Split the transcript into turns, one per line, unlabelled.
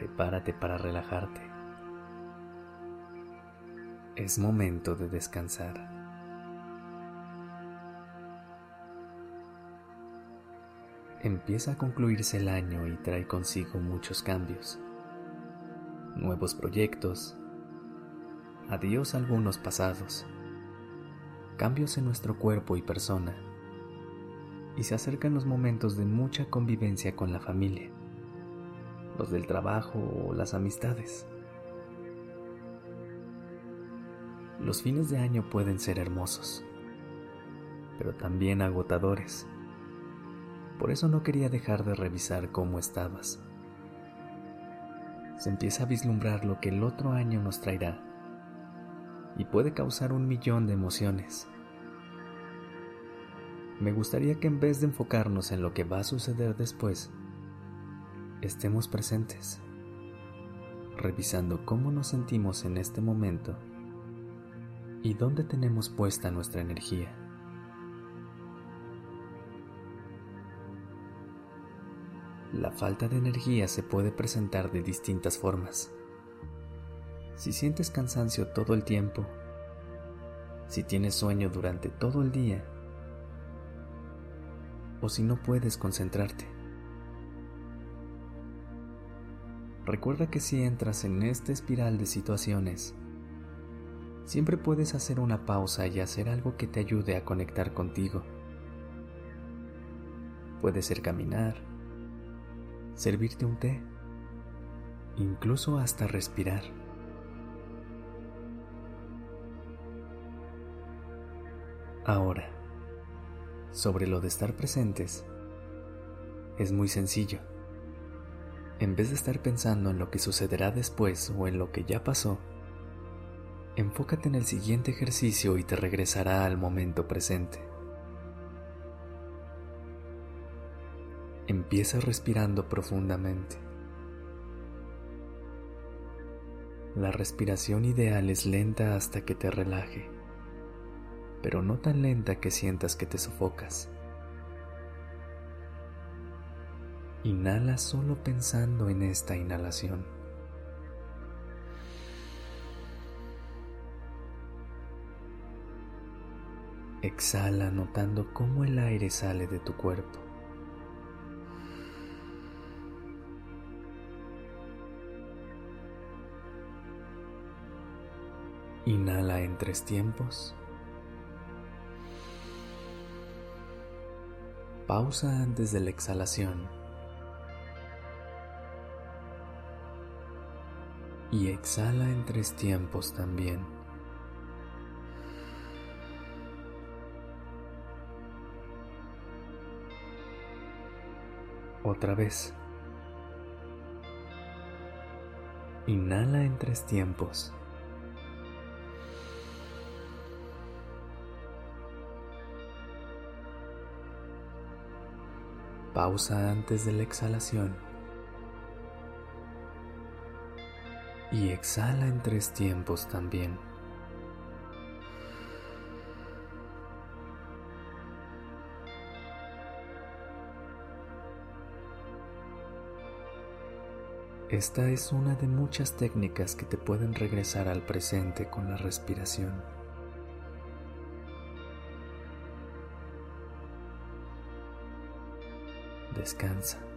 Prepárate para relajarte. Es momento de descansar. Empieza a concluirse el año y trae consigo muchos cambios, nuevos proyectos, adiós a algunos pasados, cambios en nuestro cuerpo y persona, y se acercan los momentos de mucha convivencia con la familia, del trabajo o las amistades. Los fines de año pueden ser hermosos, pero también agotadores por eso no quería dejar de revisar cómo estabas. Se empieza a vislumbrar lo que el otro año nos traerá y puede causar un millón de emociones. Me gustaría que en vez de enfocarnos en lo que va a suceder después, estemos presentes, revisando cómo nos sentimos en este momento y dónde tenemos puesta nuestra energía. La falta de energía se puede presentar de distintas formas. Si sientes cansancio todo el tiempo, si tienes sueño durante todo el día, o si no puedes concentrarte. Recuerda que si entras en esta espiral de situaciones, siempre puedes hacer una pausa y hacer algo que te ayude a conectar contigo. Puede ser caminar, servirte un té, incluso hasta respirar. Ahora, sobre lo de estar presentes, es muy sencillo. En vez de estar pensando en lo que sucederá después o en lo que ya pasó, enfócate en el siguiente ejercicio y te regresará al momento presente. Empieza respirando profundamente. La respiración ideal es lenta hasta que te relaje, pero no tan lenta que sientas que te sofocas. Inhala solo pensando en esta inhalación. Exhala notando cómo el aire sale de tu cuerpo. Inhala en tres tiempos. Pausa antes de la exhalación. Y exhala en tres tiempos también. Otra vez. Inhala en tres tiempos. Pausa antes de la exhalación. Y exhala en tres tiempos también. Esta es una de muchas técnicas que te pueden regresar al presente con la respiración. Descansa.